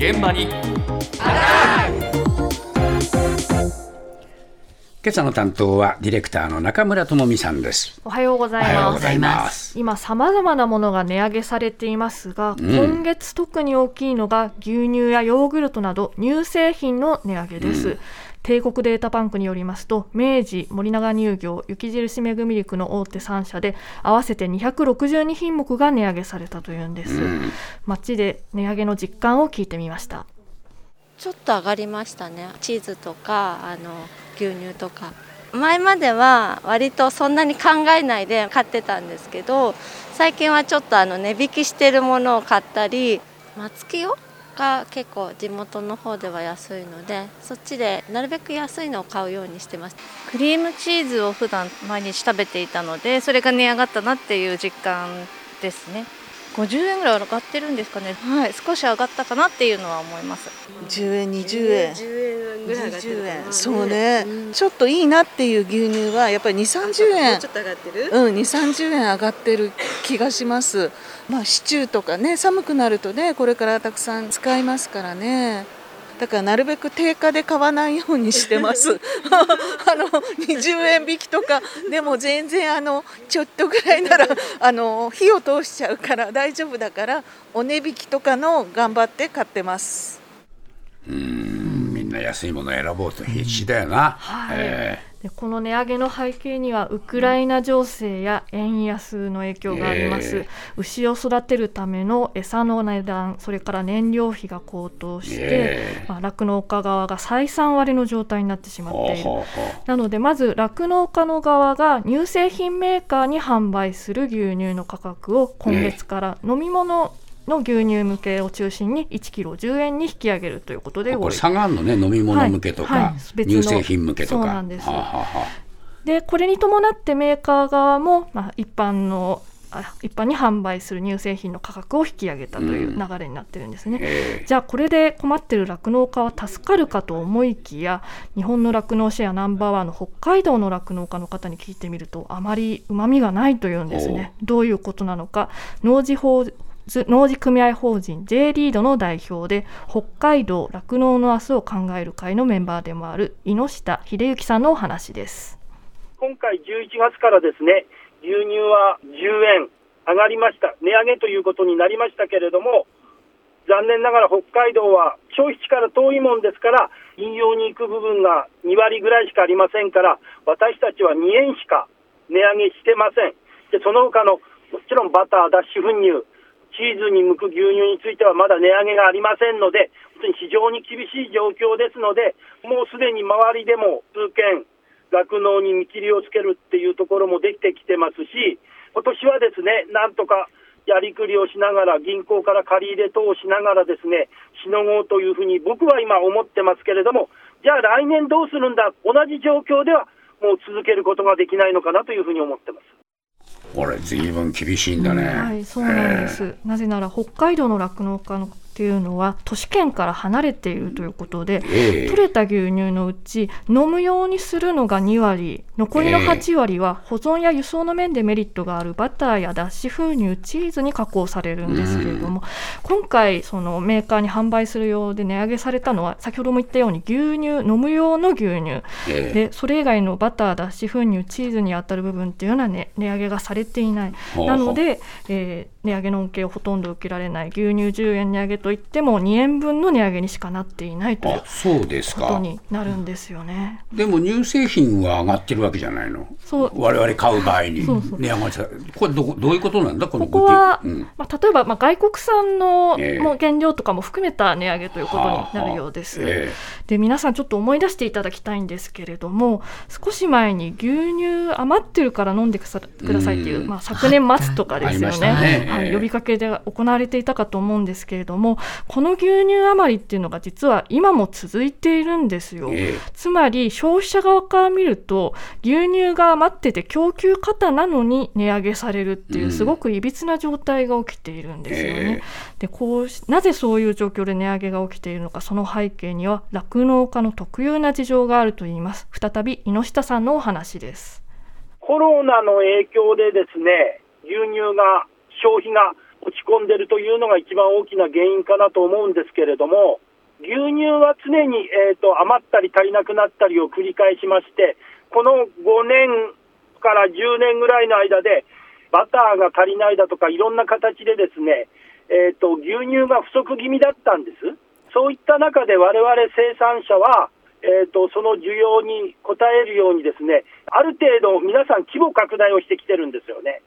現場に今朝の担当はディレクターの中村智美さんです。おはようございおはようます。ございます。今さまざまなものが値上げされていますが、今月特に大きいのが牛乳やヨーグルトなど乳製品の値上げです。帝国データバンクによりますと明治、森永乳業、雪印メグミルクの大手3社で合わせて262品目が値上げされたというんです、街で値上げの実感を聞いてみました。ちょっと上がりましたね。チーズとかあの牛乳とか。前までは割とそんなに考えないで買ってたんですけど最近はちょっとあの値引きしてるものを買ったり松清が結構地元の方では安いのでそっちでなるべく安いのを買うようにしてます。クリームチーズを普段毎日食べていたのでそれが値上がったなっていう実感ですね。50円ぐらい上がってるんですかね。はい少し上がったかなっていうのは思います。10円20円。10円ぐらい上がってるそうね、ちょっといいなっていう牛乳はやっぱり2 3 0円。ちょっと上がってる？うん2 3 0円上がってる気がします。まあシチューとかね寒くなるとねこれからたくさん使いますからねだからなるべく定価で買わないようにしてます。あの20円引きとかでも全然あのちょっとぐらいならあの火を通しちゃうから大丈夫だからお値引きとかの頑張って買ってますみんな安いものを選ぼうと必死だよな。えでこの値上げの背景にはウクライナ情勢や円安の影響があります、ええ。牛を育てるための餌の値段それから燃料費が高騰して、ええ。まあ、酪農家側が採算割れの状態になってしまっている。なのでまず酪農家の側が乳製品メーカーに販売する牛乳の価格を今月から飲み物の牛乳向けを中心に1キロ10円に引き上げるということでうこれ合意差があるのね、飲み物向けとか、はい。はい乳製品向けとか。そうなんです。はあはでこれに伴ってメーカー側も、まあ、一般のあ一般に販売する乳製品の価格を引き上げたという流れになってるんですね。え。じゃあこれで困ってる酪農家は助かるかと思いきや日本の酪農シェアナンバーワンの北海道の酪農家の方に聞いてみるとあまりうまみがないというんですね。どういうことなのか。農事法農事組合法人 J リードの代表で北海道酪農の明日を考える会のメンバーでもある井下秀幸さんのお話です。今回11月からですね、牛乳は10円上がりました。値上げということになりましたけれども、残念ながら北海道は消費地から遠いもんですから、飲用に行く部分が2割ぐらいしかありませんから、私たちは2円しか値上げしてません。で、その他の、もちろんバター、脱脂粉乳、チーズに向く牛乳についてはまだ値上げがありませんので、本当に非常に厳しい状況ですので、もうすでに周りでも数件、酪農に見切りをつけるっていうところもできてきてますし、今年はですね、なんとかやりくりをしながら、銀行から借り入れ等をしながらですね、しのごうというふうに僕は今思ってますけれども、じゃあ来年どうするんだ、同じ状況ではもう続けることができないのかなというふうに思ってます。これ、ずいぶん厳しいんだね。はい、そうなんです。なぜなら北海道の酪農家のっていうのは都市圏から離れているということで、ええ。取れた牛乳のうち飲むようにするのが2割残りの8割は保存や輸送の面でメリットがあるバターや脱脂粉乳チーズに加工されるんですけれども、今回そのメーカーに販売するようで値上げされたのは先ほども言ったように牛乳飲む用の牛乳。ええ。でそれ以外のバター脱脂粉乳チーズに当たる部分っていうのは、ね、値上げがされていない。なので、えー値上げの恩恵をほとんど受けられない牛乳10円値上げといっても2円分の値上げにしかなっていないというあそうですことか。になるんですよね。でも乳製品は上がってるわけじゃないの？そう我々買う場合に値上がり。これどこどういうことなんだ？このここは、うんまあ、例えば、まあ、外国産のええもう原料とかも含めた値上げということになるようです。はあはあえで皆さんちょっと思い出していただきたいんですけれども少し前に牛乳余ってるから飲んでくださいっていう、うんまあ、昨年末とかですよねはい、呼びかけで行われていたかと思うんですけれどもこの牛乳余りっていうのが実は今も続いているんですよ、えー、つまり消費者側から見ると牛乳が余ってて供給過多なのに値上げされるっていうすごくいびつな状態が起きているんですよね。えー、でこうなぜそういう状況で値上げが起きているのかその背景には酪農家の特有な事情があるといいます。再び猪下さんのお話です。コロナの影響でですね牛乳が消費が落ち込んでるというのが一番大きな原因かなと思うんですけれども牛乳は常に、えーと、余ったり足りなくなったりを繰り返しましてこの5年から10年ぐらいの間でバターが足りないだとかいろんな形でですね、えーと、牛乳が不足気味だったんです。そういった中で我々生産者は、えーと、その需要に応えるようにですね、ある程度皆さん規模拡大をしてきてるんですよね。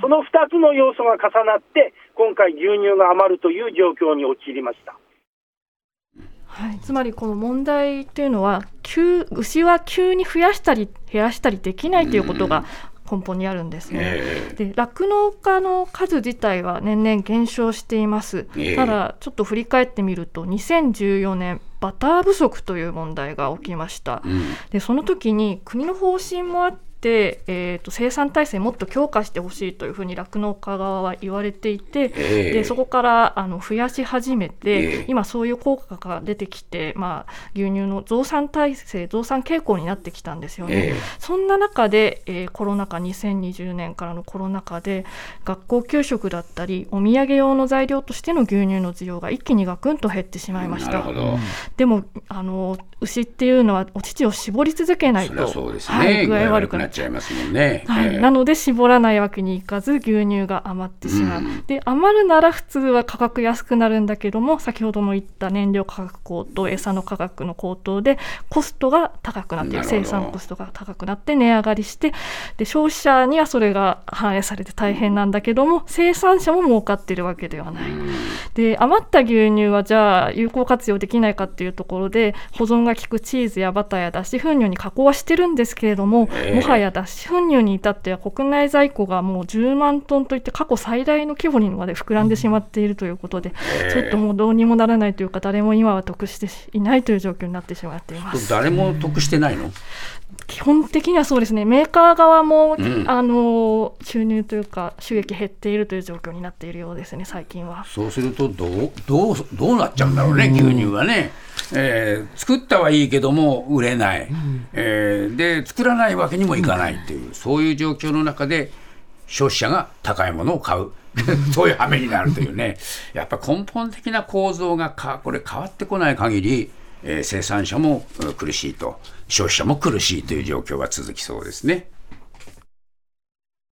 その2つの要素が重なって、今回牛乳が余るという状況に陥りました。はい、つまりこの問題というのは急牛は急に増やしたり減らしたりできないということが根本にあるんですね。で酪農家の数自体は年々減少しています。ただちょっと振り返ってみると2014年バター不足という問題が起きました。うん、でその時に国の方針もあって、えーと、生産体制もっと強化してほしいというふうに酪農家側は言われていて、えー、でそこからあの増やし始めて、えー、今そういう効果が出てきて、まあ、牛乳の増産体制増産傾向になってきたんですよね。えー、そんな中で、えー、コロナ禍2020年からのコロナ禍で学校給食だったりお土産用の材料としての牛乳の需要が一気にガクンと減ってしまいました。でもあの牛っていうのはお乳を絞り続けないと、ね、はい、具合悪くなっちゃいますもんね、はい、なので絞らないわけにいかず牛乳が余ってしまう、うん、で余るなら普通は価格安くなるんだけども先ほども言った燃料価格高騰餌の価格の高騰でコストが高くなって生産コストが高くなって値上がりしてで消費者にはそれが反映されて大変なんだけども生産者も儲かっているわけではない、うん、で余った牛乳はじゃあ有効活用できないかっていうところで保存が効くチーズやバターや脱脂粉乳に加工はしてるんですけれども、えー、もはや脱脂粉乳に至っては国内在庫がもう10万トンといって過去最大の規模にまで膨らんでしまっているということで、えー、ちょっともうどうにもならないというか誰も今は得していないという状況になってしまっています。誰も得してないの？基本的にはそうですね、メーカー側も、うん、あの収入というか、収益減っているという状況になっているようですね、最近は。そうするとどう、どうどうなっちゃうんだろうね、牛乳はね。えー、作ったはいいけども、売れない、うん、えー、で、作らないわけにもいかないっていう、そういう状況の中で、消費者が高いものを買う。そういう羽目になるというね、やっぱ根本的な構造がかこれ変わってこない限り、えー、生産者も苦しいと消費者も苦しいという状況が続きそうですね。